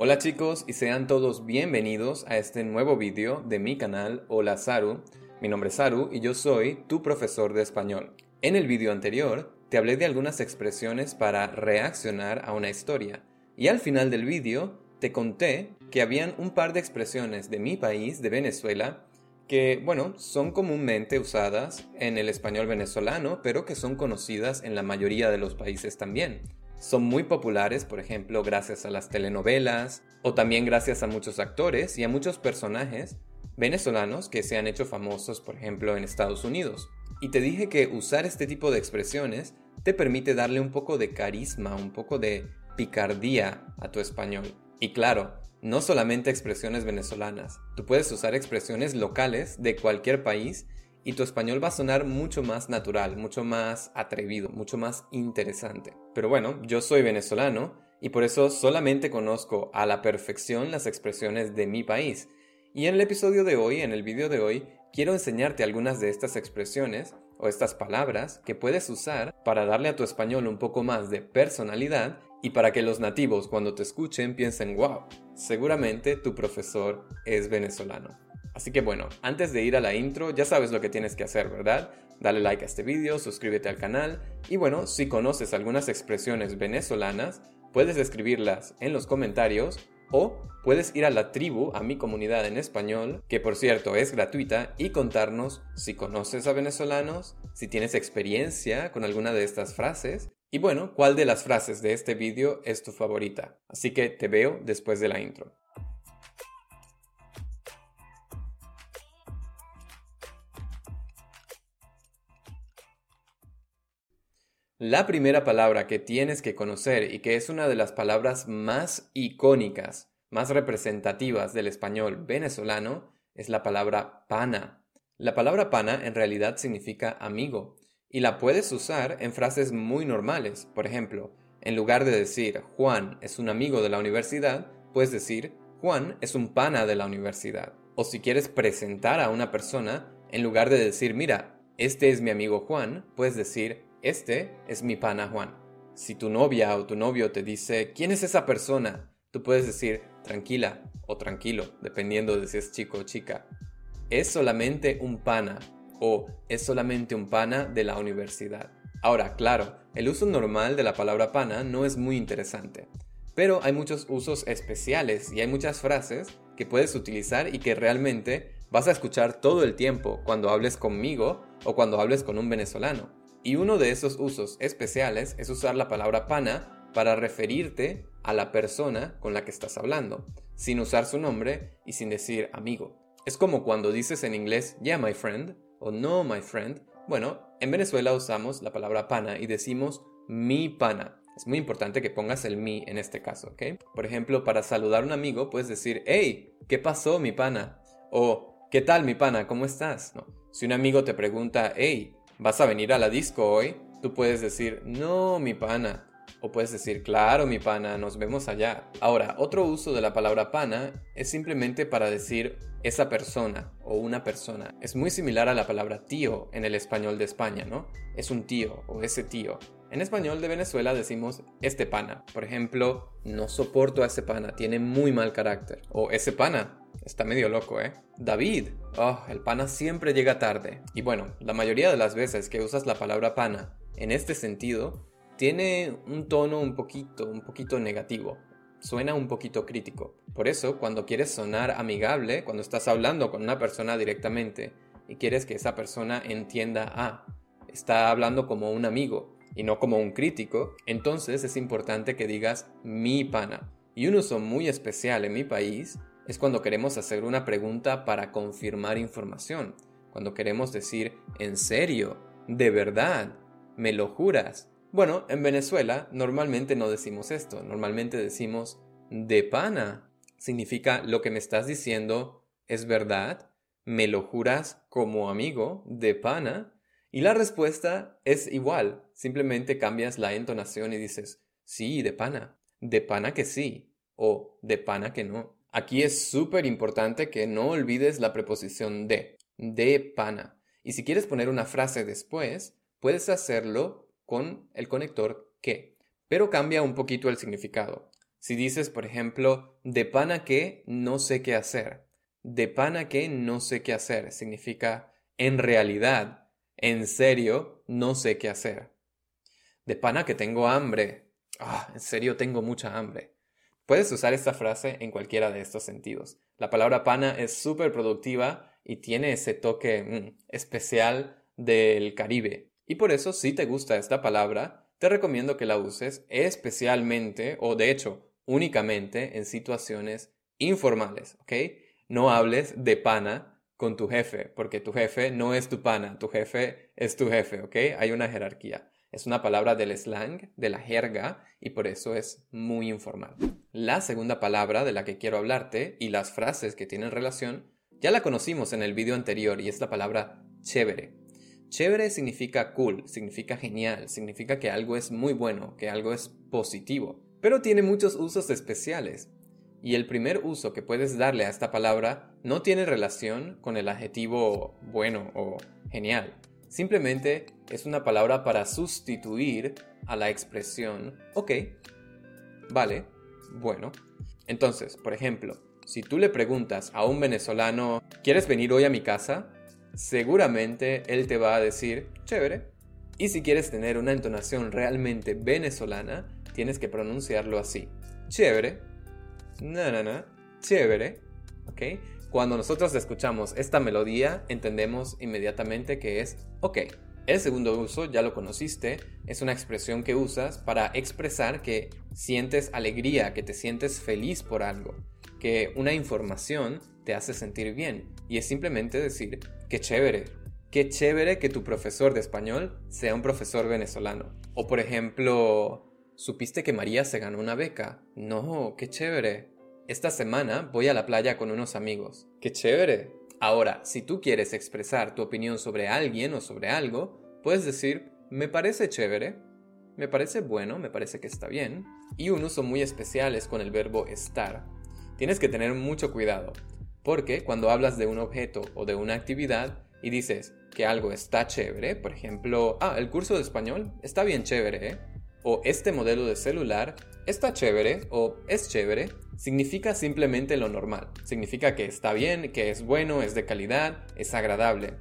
Hola chicos y sean todos bienvenidos a este nuevo vídeo de mi canal Hola Saru. Mi nombre es Saru y yo soy tu profesor de español. En el vídeo anterior te hablé de algunas expresiones para reaccionar a una historia y al final del vídeo te conté que habían un par de expresiones de mi país, de Venezuela, que, bueno, son comúnmente usadas en el español venezolano, pero que son conocidas en la mayoría de los países también son muy populares, por ejemplo, gracias a las telenovelas o también gracias a muchos actores y a muchos personajes venezolanos que se han hecho famosos, por ejemplo, en Estados Unidos. Y te dije que usar este tipo de expresiones te permite darle un poco de carisma, un poco de picardía a tu español. Y claro, no solamente expresiones venezolanas, tú puedes usar expresiones locales de cualquier país y tu español va a sonar mucho más natural, mucho más atrevido, mucho más interesante. Pero bueno, yo soy venezolano y por eso solamente conozco a la perfección las expresiones de mi país. Y en el episodio de hoy, en el vídeo de hoy, quiero enseñarte algunas de estas expresiones o estas palabras que puedes usar para darle a tu español un poco más de personalidad y para que los nativos cuando te escuchen piensen, wow, seguramente tu profesor es venezolano. Así que bueno, antes de ir a la intro, ya sabes lo que tienes que hacer, ¿verdad? Dale like a este vídeo, suscríbete al canal y bueno, si conoces algunas expresiones venezolanas, puedes escribirlas en los comentarios o puedes ir a la tribu, a mi comunidad en español, que por cierto es gratuita, y contarnos si conoces a venezolanos, si tienes experiencia con alguna de estas frases y bueno, cuál de las frases de este vídeo es tu favorita. Así que te veo después de la intro. La primera palabra que tienes que conocer y que es una de las palabras más icónicas, más representativas del español venezolano, es la palabra pana. La palabra pana en realidad significa amigo y la puedes usar en frases muy normales. Por ejemplo, en lugar de decir Juan es un amigo de la universidad, puedes decir Juan es un pana de la universidad. O si quieres presentar a una persona, en lugar de decir mira, este es mi amigo Juan, puedes decir este es mi pana Juan. Si tu novia o tu novio te dice, ¿quién es esa persona? Tú puedes decir, tranquila o tranquilo, dependiendo de si es chico o chica. Es solamente un pana o es solamente un pana de la universidad. Ahora, claro, el uso normal de la palabra pana no es muy interesante, pero hay muchos usos especiales y hay muchas frases que puedes utilizar y que realmente vas a escuchar todo el tiempo cuando hables conmigo o cuando hables con un venezolano. Y uno de esos usos especiales es usar la palabra pana para referirte a la persona con la que estás hablando, sin usar su nombre y sin decir amigo. Es como cuando dices en inglés yeah my friend o no my friend. Bueno, en Venezuela usamos la palabra pana y decimos mi pana. Es muy importante que pongas el mi en este caso, ¿ok? Por ejemplo, para saludar a un amigo puedes decir, hey, ¿qué pasó mi pana? O, ¿qué tal mi pana? ¿Cómo estás? Si un amigo te pregunta, hey, ¿vas a venir a la disco hoy? Tú puedes decir, no, mi pana. O puedes decir, claro, mi pana, nos vemos allá. Ahora, otro uso de la palabra pana es simplemente para decir esa persona o una persona. Es muy similar a la palabra tío en el español de España, ¿no? Es un tío o ese tío. En español de Venezuela decimos este pana. Por ejemplo, no soporto a ese pana, tiene muy mal carácter. O ese pana, Está medio loco, ¿eh? David. Oh, el pana siempre llega tarde. Y bueno, la mayoría de las veces que usas la palabra pana en este sentido, tiene un tono un poquito, un poquito negativo. Suena un poquito crítico. Por eso, cuando quieres sonar amigable, cuando estás hablando con una persona directamente y quieres que esa persona entienda, ah, está hablando como un amigo y no como un crítico, entonces es importante que digas mi pana. Y un uso muy especial en mi país es cuando queremos hacer una pregunta para confirmar información, cuando queremos decir, ¿en serio? ¿De verdad? ¿Me lo juras? Bueno, en Venezuela normalmente no decimos esto, normalmente decimos, de pana. Significa lo que me estás diciendo es verdad, me lo juras como amigo, de pana. Y la respuesta es igual, simplemente cambias la entonación y dices, sí, de pana, de pana que sí, o de pana que no. Aquí es súper importante que no olvides la preposición de, de pana. Y si quieres poner una frase después, puedes hacerlo con el conector que, pero cambia un poquito el significado. Si dices, por ejemplo, de pana que no sé qué hacer. De pana que no sé qué hacer significa en realidad, en serio, no sé qué hacer. De pana que tengo hambre. Ah, en serio tengo mucha hambre. Puedes usar esta frase en cualquiera de estos sentidos. La palabra pana es súper productiva y tiene ese toque mm, especial del Caribe. Y por eso, si te gusta esta palabra, te recomiendo que la uses especialmente o de hecho únicamente en situaciones informales, ¿ok? No hables de pana con tu jefe, porque tu jefe no es tu pana, tu jefe es tu jefe, ¿ok? Hay una jerarquía. Es una palabra del slang, de la jerga, y por eso es muy informal. La segunda palabra de la que quiero hablarte y las frases que tienen relación ya la conocimos en el vídeo anterior y es la palabra chévere. Chévere significa cool, significa genial, significa que algo es muy bueno, que algo es positivo, pero tiene muchos usos especiales. Y el primer uso que puedes darle a esta palabra no tiene relación con el adjetivo bueno o genial. Simplemente es una palabra para sustituir a la expresión ok, vale, bueno. Entonces, por ejemplo, si tú le preguntas a un venezolano, ¿quieres venir hoy a mi casa? Seguramente él te va a decir, chévere. Y si quieres tener una entonación realmente venezolana, tienes que pronunciarlo así. Chévere. Na, na, na. Chévere. ¿Ok? Cuando nosotros escuchamos esta melodía, entendemos inmediatamente que es ok. El segundo uso, ya lo conociste, es una expresión que usas para expresar que sientes alegría, que te sientes feliz por algo, que una información te hace sentir bien. Y es simplemente decir, qué chévere, qué chévere que tu profesor de español sea un profesor venezolano. O por ejemplo, ¿supiste que María se ganó una beca? No, qué chévere. Esta semana voy a la playa con unos amigos. ¡Qué chévere! Ahora, si tú quieres expresar tu opinión sobre alguien o sobre algo, puedes decir, me parece chévere, me parece bueno, me parece que está bien. Y un uso muy especial es con el verbo estar. Tienes que tener mucho cuidado, porque cuando hablas de un objeto o de una actividad y dices que algo está chévere, por ejemplo, ah, el curso de español está bien chévere, ¿eh? O este modelo de celular está chévere o es chévere, significa simplemente lo normal. Significa que está bien, que es bueno, es de calidad, es agradable.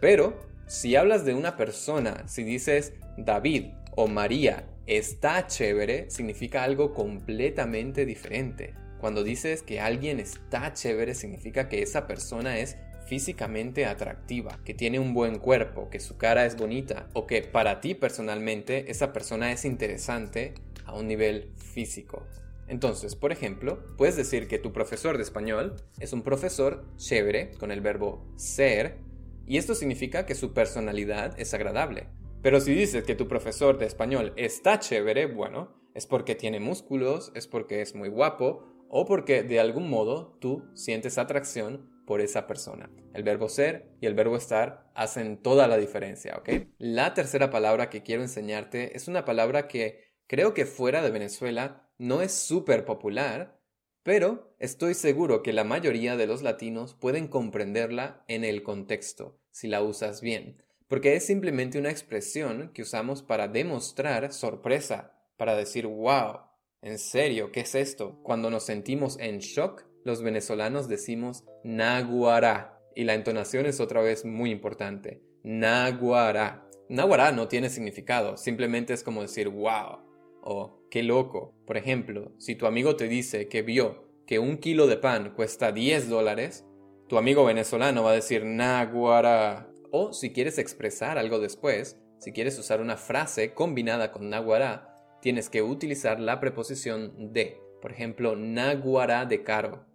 Pero si hablas de una persona, si dices David o María está chévere, significa algo completamente diferente. Cuando dices que alguien está chévere, significa que esa persona es físicamente atractiva, que tiene un buen cuerpo, que su cara es bonita o que para ti personalmente esa persona es interesante a un nivel físico. Entonces, por ejemplo, puedes decir que tu profesor de español es un profesor chévere con el verbo ser, y esto significa que su personalidad es agradable. Pero si dices que tu profesor de español está chévere, bueno, es porque tiene músculos, es porque es muy guapo, o porque de algún modo tú sientes atracción por esa persona. El verbo ser y el verbo estar hacen toda la diferencia, ¿ok? La tercera palabra que quiero enseñarte es una palabra que creo que fuera de Venezuela no es súper popular, pero estoy seguro que la mayoría de los latinos pueden comprenderla en el contexto, si la usas bien, porque es simplemente una expresión que usamos para demostrar sorpresa, para decir, wow, ¿en serio? ¿Qué es esto? Cuando nos sentimos en shock, los venezolanos decimos naguará, y la entonación es otra vez muy importante, naguará. Naguará no tiene significado, simplemente es como decir, wow, o qué loco. Por ejemplo, si tu amigo te dice que vio que un kilo de pan cuesta 10 dólares, tu amigo venezolano va a decir naguará. O si quieres expresar algo después, si quieres usar una frase combinada con naguará, tienes que utilizar la preposición de. Por ejemplo, naguará de caro,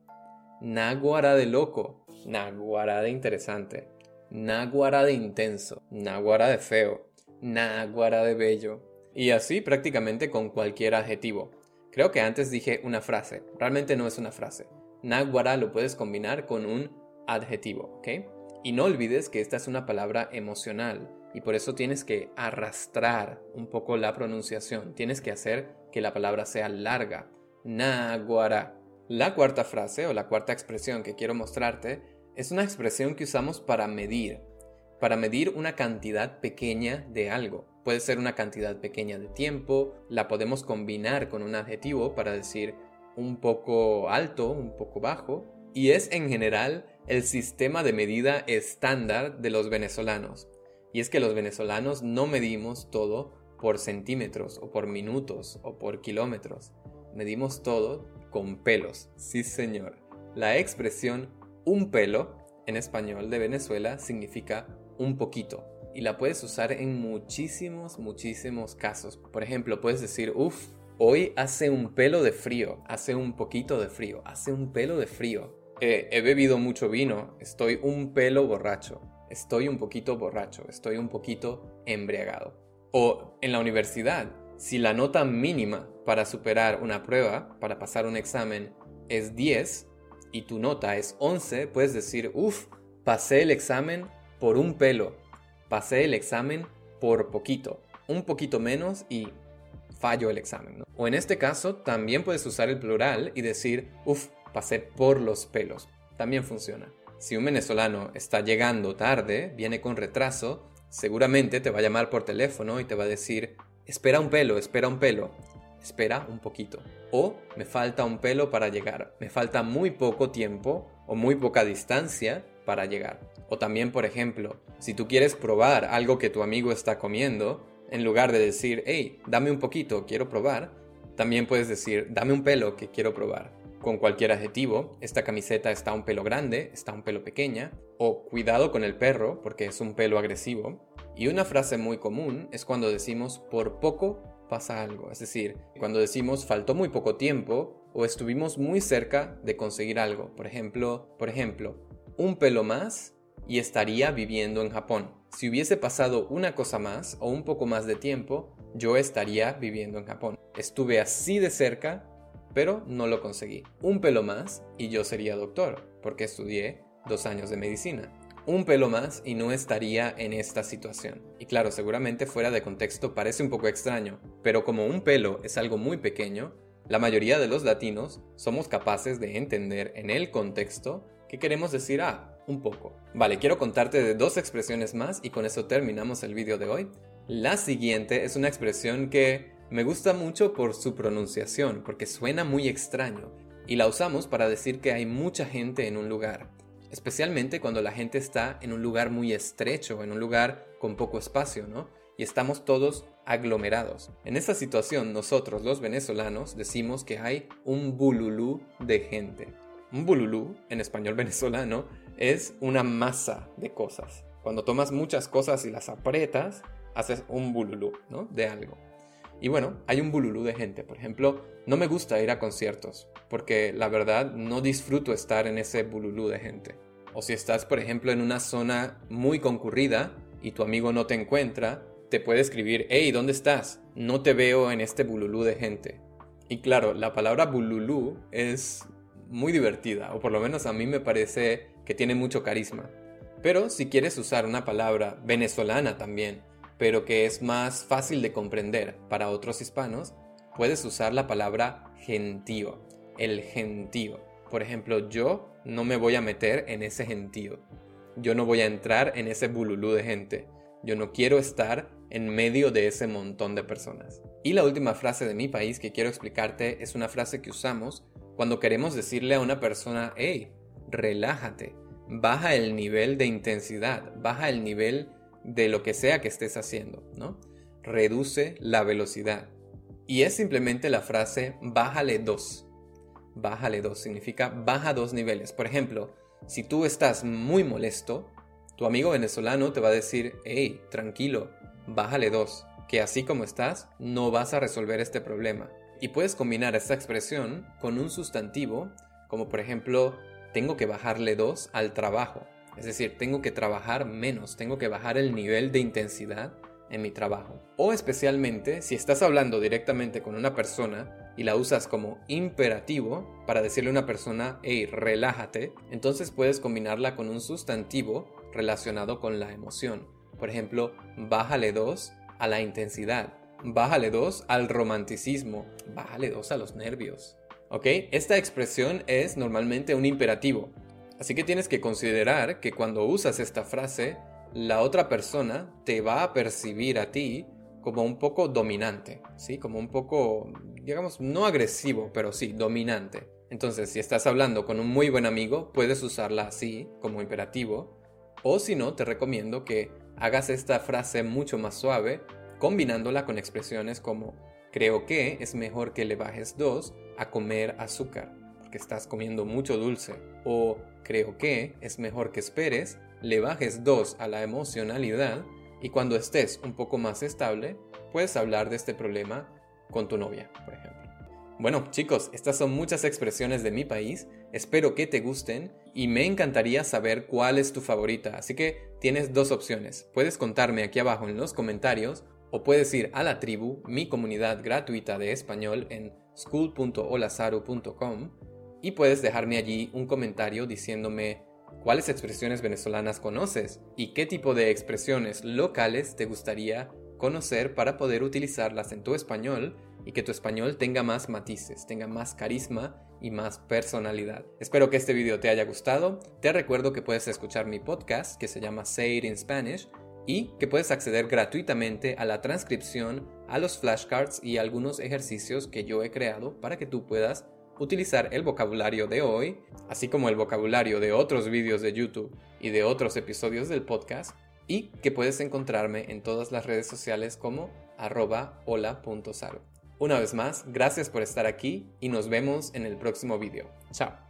naguará de loco, naguará de interesante, naguará de intenso, naguará de feo, naguará de bello, y así prácticamente con cualquier adjetivo. Creo que antes dije una frase, realmente no es una frase. Naguara lo puedes combinar con un adjetivo, ¿ok? Y no olvides que esta es una palabra emocional y por eso tienes que arrastrar un poco la pronunciación. Tienes que hacer que la palabra sea larga. Naguara. La cuarta frase o la cuarta expresión que quiero mostrarte es una expresión que usamos para medir, para medir una cantidad pequeña de algo. Puede ser una cantidad pequeña de tiempo, la podemos combinar con un adjetivo para decir un poco alto, un poco bajo, y es en general el sistema de medida estándar de los venezolanos. Y es que los venezolanos no medimos todo por centímetros o por minutos o por kilómetros. Medimos todo con pelos. Sí, señor. La expresión un pelo en español de Venezuela significa un poquito y la puedes usar en muchísimos, muchísimos casos. Por ejemplo, puedes decir, uff, hoy hace un pelo de frío, hace un poquito de frío, hace un pelo de frío. he bebido mucho vino, estoy un pelo borracho, estoy un poquito borracho, estoy un poquito embriagado. O en la universidad, si la nota mínima para superar una prueba, para pasar un examen, es 10 y tu nota es 11, puedes decir, uff, pasé el examen por un pelo, pasé el examen por poquito, un poquito menos y fallo el examen. O en este caso, también puedes usar el plural y decir, uff, pasé por los pelos. También funciona. Si un venezolano está llegando tarde, viene con retraso, seguramente te va a llamar por teléfono y te va a decir, espera un pelo, espera un pelo, espera un poquito. O me falta un pelo para llegar, me falta muy poco tiempo o muy poca distancia para llegar. O también, por ejemplo, si tú quieres probar algo que tu amigo está comiendo, en lugar de decir, hey, dame un poquito, quiero probar, también puedes decir, dame un pelo que quiero probar. Con cualquier adjetivo, esta camiseta está un pelo grande, está un pelo pequeña, o cuidado con el perro porque es un pelo agresivo. Y una frase muy común es cuando decimos por poco pasa algo, es decir, cuando decimos faltó muy poco tiempo o estuvimos muy cerca de conseguir algo. Por ejemplo, por ejemplo, un pelo más y estaría viviendo en Japón. Si hubiese pasado una cosa más o un poco más de tiempo, yo estaría viviendo en Japón. Estuve así de cerca, pero no lo conseguí. Un pelo más y yo sería doctor, porque estudié dos años de medicina. Un pelo más y no estaría en esta situación. Y claro, seguramente fuera de contexto parece un poco extraño, pero como un pelo es algo muy pequeño, la mayoría de los latinos somos capaces de entender en el contexto ¿Qué queremos decir? Ah, un poco. Vale, quiero contarte de dos expresiones más y con eso terminamos el vídeo de hoy. La siguiente es una expresión que me gusta mucho por su pronunciación, porque suena muy extraño, y la usamos para decir que hay mucha gente en un lugar, especialmente cuando la gente está en un lugar muy estrecho, en un lugar con poco espacio, ¿no? Y estamos todos aglomerados. En esa situación nosotros los venezolanos decimos que hay un bululú de gente. Un bululú, en español venezolano, es una masa de cosas. Cuando tomas muchas cosas y las aprietas, haces un bululú, ¿no? De algo. Y bueno, hay un bululú de gente. Por ejemplo, no me gusta ir a conciertos, porque la verdad no disfruto estar en ese bululú de gente. O si estás, por ejemplo, en una zona muy concurrida y tu amigo no te encuentra, te puede escribir, hey, ¿dónde estás? No te veo en este bululú de gente. Y claro, la palabra bululú es muy divertida, o por lo menos a mí me parece que tiene mucho carisma. Pero si quieres usar una palabra venezolana también, pero que es más fácil de comprender para otros hispanos, puedes usar la palabra gentío, el gentío. Por ejemplo, yo no me voy a meter en ese gentío. Yo no voy a entrar en ese bululú de gente. Yo no quiero estar en medio de ese montón de personas. Y la última frase de mi país que quiero explicarte es una frase que usamos cuando queremos decirle a una persona, hey, relájate, baja el nivel de intensidad, baja el nivel de lo que sea que estés haciendo, ¿no? Reduce la velocidad. Y es simplemente la frase bájale dos. Bájale dos significa baja dos niveles. Por ejemplo, si tú estás muy molesto, tu amigo venezolano te va a decir, hey, tranquilo, bájale dos, que así como estás, no vas a resolver este problema. Y puedes combinar esta expresión con un sustantivo, como por ejemplo, tengo que bajarle 2 al trabajo. Es decir, tengo que trabajar menos, tengo que bajar el nivel de intensidad en mi trabajo. O especialmente si estás hablando directamente con una persona y la usas como imperativo para decirle a una persona, hey, relájate, entonces puedes combinarla con un sustantivo relacionado con la emoción. Por ejemplo, bájale 2 a la intensidad Bájale 2 al romanticismo. Bájale 2 a los nervios. ¿Ok? Esta expresión es normalmente un imperativo. Así que tienes que considerar que cuando usas esta frase, la otra persona te va a percibir a ti como un poco dominante, ¿sí? Como un poco digamos, no agresivo, pero sí dominante. Entonces, si estás hablando con un muy buen amigo, puedes usarla así, como imperativo. O si no, te recomiendo que hagas esta frase mucho más suave, combinándola con expresiones como creo que es mejor que le bajes dos a comer azúcar, porque estás comiendo mucho dulce. O creo que es mejor que esperes, le bajes dos a la emocionalidad y cuando estés un poco más estable, puedes hablar de este problema con tu novia, por ejemplo. Bueno, chicos, estas son muchas expresiones de mi país. Espero que te gusten y me encantaría saber cuál es tu favorita. Así que tienes dos opciones. Puedes contarme aquí abajo en los comentarios o puedes ir a la tribu, mi comunidad gratuita de español en school.olazaru.com y puedes dejarme allí un comentario diciéndome cuáles expresiones venezolanas conoces y qué tipo de expresiones locales te gustaría conocer para poder utilizarlas en tu español y que tu español tenga más matices, tenga más carisma y más personalidad. Espero que este video te haya gustado. Te recuerdo que puedes escuchar mi podcast que se llama Say It in Spanish y que puedes acceder gratuitamente a la transcripción, a los flashcards y algunos ejercicios que yo he creado para que tú puedas utilizar el vocabulario de hoy, así como el vocabulario de otros vídeos de YouTube y de otros episodios del podcast, y que puedes encontrarme en todas las redes sociales como arroba hola.saro. Una vez más, gracias por estar aquí y nos vemos en el próximo video. Chao.